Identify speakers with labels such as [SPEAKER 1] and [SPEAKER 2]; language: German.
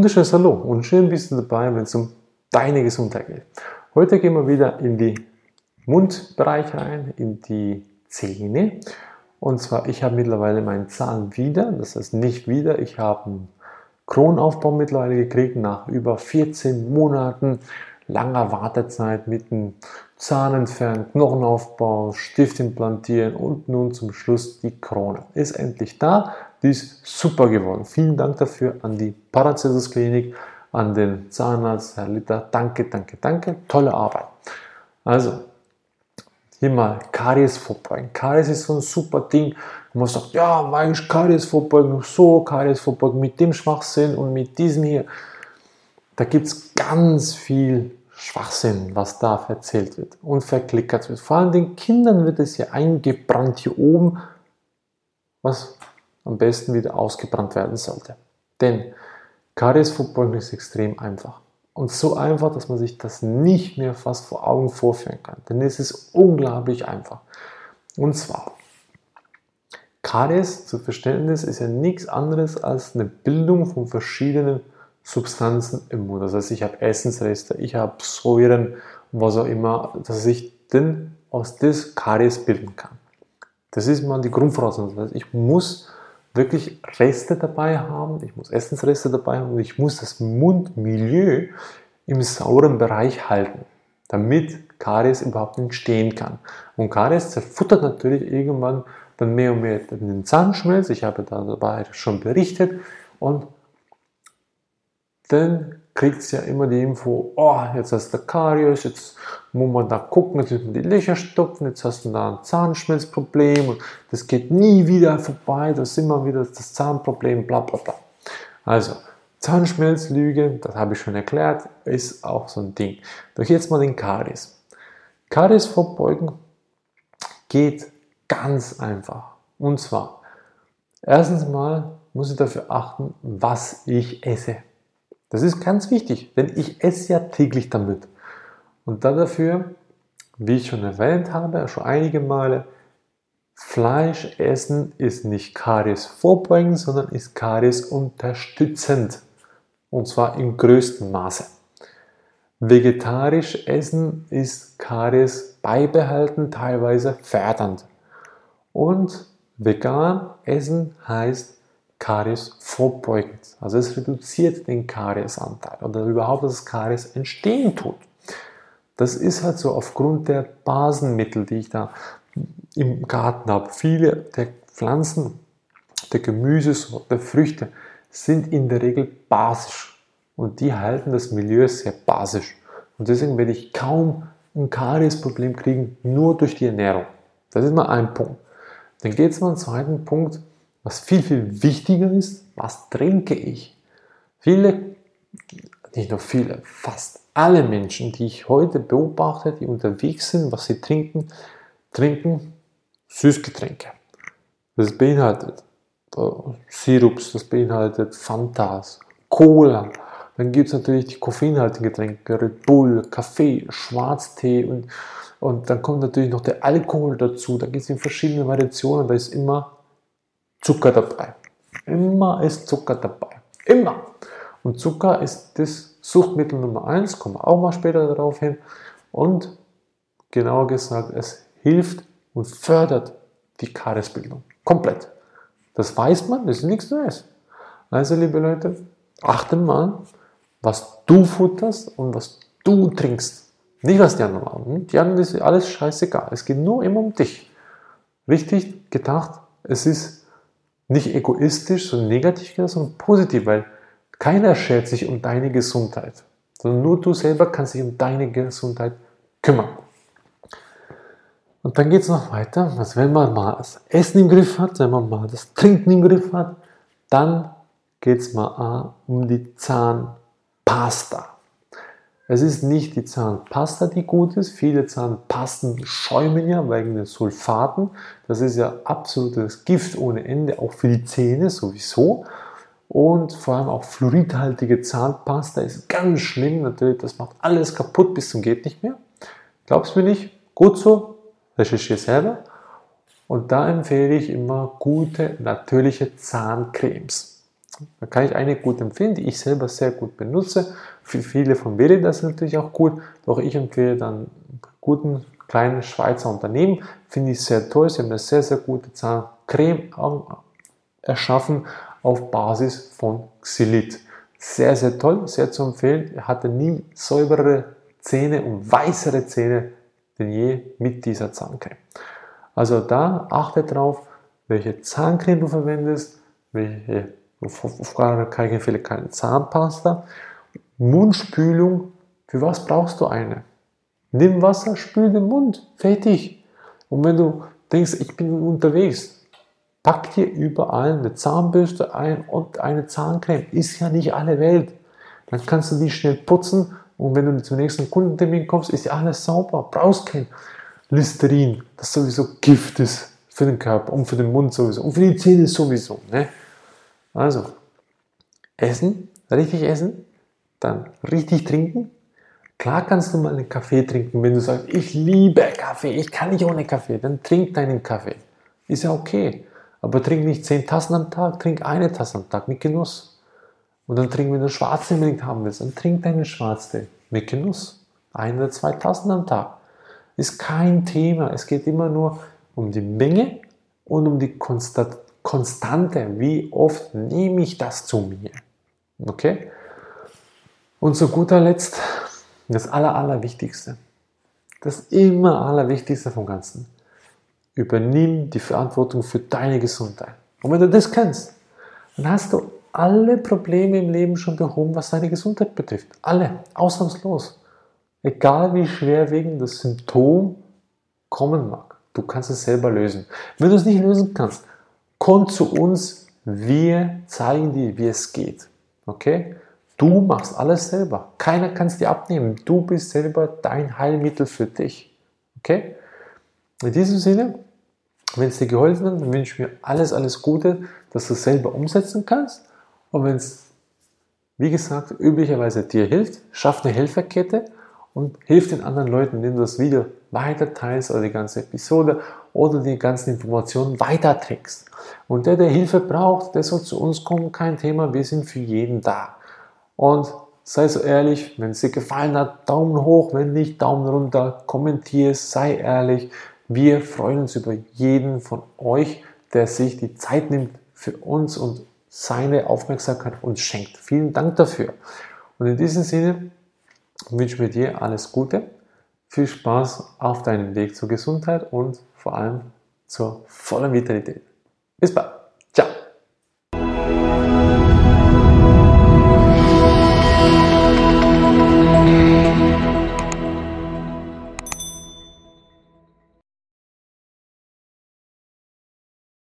[SPEAKER 1] wunderschönes Hallo und schön bist du dabei, wenn es um deine Gesundheit geht. Heute gehen wir wieder in die Mundbereich rein, in die Zähne. Und zwar, ich habe mittlerweile meinen Zahn wieder, das heißt nicht wieder, ich habe einen Kronaufbau mittlerweile gekriegt nach über 14 Monaten langer Wartezeit mit einem Zahn entfernen, Knochenaufbau, Stift implantieren und nun zum Schluss die Krone. Ist endlich da, die ist super geworden. Vielen Dank dafür an die Paracelsus Klinik, an den Zahnarzt, Herr Litter. Danke, danke, danke. Tolle Arbeit. Also, hier mal Karies vorbeugen. Karies ist so ein super Ding. Man sagt, ja, eigentlich Karies vorbeugen, so Karies vorbeugen mit dem Schwachsinn und mit diesem hier. Da gibt es ganz viel Schwachsinn, was da erzählt wird und verklickert wird. Vor allem den Kindern wird es ja eingebrannt hier oben, was am besten wieder ausgebrannt werden sollte. Denn Kariesvorbeugung ist extrem einfach. Und so einfach, dass man sich das nicht mehr fast vor Augen vorführen kann. Denn es ist unglaublich einfach. Und zwar, Karies, zu Verständnis, ist ja nichts anderes als eine Bildung von verschiedenen Substanzen im Mund. Das heißt, ich habe Essensreste, ich habe Säuren was auch immer, dass ich denn aus das Karies bilden kann. Das ist mal die Grundvoraussetzung. Das heißt, ich muss wirklich Reste dabei haben, ich muss Essensreste dabei haben und ich muss das Mundmilieu im sauren Bereich halten, damit Karies überhaupt entstehen kann. Und Karies zerfuttert natürlich irgendwann dann mehr und mehr den Zahnschmelz. Ich habe da dabei schon berichtet und dann kriegt es ja immer die Info, oh, jetzt hast du Karies, jetzt muss man da gucken, jetzt müssen die Löcher stopfen, jetzt hast du da ein Zahnschmelzproblem und das geht nie wieder vorbei, das ist immer wieder das Zahnproblem, bla bla bla. Also, Zahnschmelzlüge, das habe ich schon erklärt, ist auch so ein Ding. Doch jetzt mal den Karies. Karies vorbeugen geht ganz einfach. Und zwar, erstens mal muss ich dafür achten, was ich esse. Das ist ganz wichtig, denn ich esse ja täglich damit. Und dann dafür, wie ich schon erwähnt habe, schon einige Male, Fleisch essen ist nicht Karies vorbeugend, sondern ist Karies unterstützend. Und zwar im größten Maße. Vegetarisch essen ist Karies beibehalten, teilweise fördernd. Und vegan essen heißt Karies vorbeugend. Also es reduziert den Kariesanteil oder überhaupt, dass Karies entstehen tut. Das ist halt so aufgrund der Basenmittel, die ich da im Garten habe. Viele der Pflanzen, der Gemüse, der Früchte sind in der Regel basisch und die halten das Milieu sehr basisch. Und deswegen werde ich kaum ein Kariesproblem kriegen, nur durch die Ernährung. Das ist mal ein Punkt. Dann geht es mal einen zweiten Punkt, was viel, viel wichtiger ist, was trinke ich? Viele, nicht nur viele, fast alle Menschen, die ich heute beobachte, die unterwegs sind, was sie trinken, trinken Süßgetränke. Das beinhaltet äh, Sirups, das beinhaltet Fantas, Cola. Dann gibt es natürlich die koffeinhaltigen Getränke, Red Bull, Kaffee, Schwarztee und, und dann kommt natürlich noch der Alkohol dazu. Da gibt es in verschiedene Variationen, da ist immer Zucker dabei. Immer ist Zucker dabei. Immer. Und Zucker ist das Suchtmittel Nummer eins, kommen wir auch mal später darauf hin. Und genauer gesagt, es hilft und fördert die Kariesbildung. Komplett. Das weiß man, das ist nichts Neues. Also, liebe Leute, achte mal, was du futterst und was du trinkst. Nicht, was die anderen machen. Die anderen ist alles scheißegal. Es geht nur immer um dich. Richtig gedacht, es ist nicht egoistisch, so negativ sondern positiv, weil keiner schert sich um deine Gesundheit, sondern nur du selber kannst dich um deine Gesundheit kümmern. Und dann geht es noch weiter, dass wenn man mal das Essen im Griff hat, wenn man mal das Trinken im Griff hat, dann geht es mal um die Zahnpasta. Es ist nicht die Zahnpasta, die gut ist. Viele Zahnpasten schäumen ja wegen den Sulfaten. Das ist ja absolutes Gift ohne Ende, auch für die Zähne sowieso. Und vor allem auch fluoridhaltige Zahnpasta ist ganz schlimm. Natürlich, das macht alles kaputt bis zum geht nicht mehr. Glaubst du mir nicht? Gut so, recherchiere selber. Und da empfehle ich immer gute, natürliche Zahncremes. Da kann ich eine gut empfehlen, die ich selber sehr gut benutze. Für viele von wäre das natürlich auch gut, doch ich empfehle dann guten kleinen Schweizer Unternehmen. Finde ich sehr toll. Sie haben eine sehr, sehr gute Zahncreme erschaffen auf Basis von Xylit. Sehr, sehr toll, sehr zu empfehlen. Er hatte nie säuberere Zähne und weißere Zähne denn je mit dieser Zahncreme. Also da achte drauf, welche Zahncreme du verwendest, welche, auf keinen Fall keine Zahnpasta, Mundspülung, für was brauchst du eine? Nimm Wasser, spül den Mund, fertig. Und wenn du denkst, ich bin unterwegs, pack dir überall eine Zahnbürste ein und eine Zahncreme. Ist ja nicht alle Welt. Dann kannst du die schnell putzen und wenn du zum nächsten Kundentermin kommst, ist ja alles sauber. Brauchst kein Listerin, das sowieso Gift ist für den Körper und für den Mund sowieso und für die Zähne sowieso. Ne? Also, essen, richtig essen, dann richtig trinken. Klar kannst du mal einen Kaffee trinken, wenn du sagst, ich liebe Kaffee, ich kann nicht ohne Kaffee, dann trink deinen Kaffee. Ist ja okay. Aber trink nicht zehn Tassen am Tag, trink eine Tasse am Tag mit Genuss. Und dann trink, wenn du Schwarztee unbedingt haben willst, dann trink deinen Schwarztee mit Genuss. Ein oder zwei Tassen am Tag. Ist kein Thema. Es geht immer nur um die Menge und um die Konstante. Wie oft nehme ich das zu mir? Okay? Und zu guter Letzt, das Aller, Allerwichtigste. Das immer Allerwichtigste vom Ganzen. Übernimm die Verantwortung für deine Gesundheit. Und wenn du das kennst, dann hast du alle Probleme im Leben schon behoben, was deine Gesundheit betrifft. Alle, ausnahmslos. Egal wie schwerwiegend das Symptom kommen mag, du kannst es selber lösen. Wenn du es nicht lösen kannst, komm zu uns, wir zeigen dir, wie es geht. Okay? Du machst alles selber. Keiner kann es dir abnehmen. Du bist selber dein Heilmittel für dich. Okay? In diesem Sinne, wenn es dir geholfen hat, dann wünsche ich mir alles, alles Gute, dass du es selber umsetzen kannst. Und wenn es, wie gesagt, üblicherweise dir hilft, schaff eine Hilfekette und hilf den anderen Leuten, indem du das Video weiter teilst oder die ganze Episode oder die ganzen Informationen weiterträgst. Und der, der Hilfe braucht, der soll zu uns kommen, kein Thema, wir sind für jeden da. Und sei so ehrlich, wenn es dir gefallen hat, Daumen hoch, wenn nicht, Daumen runter, kommentier sei ehrlich. Wir freuen uns über jeden von euch, der sich die Zeit nimmt für uns und seine Aufmerksamkeit uns schenkt. Vielen Dank dafür. Und in diesem Sinne wünsche mir dir alles Gute, viel Spaß auf deinem Weg zur Gesundheit und vor allem zur vollen Vitalität. Bis bald.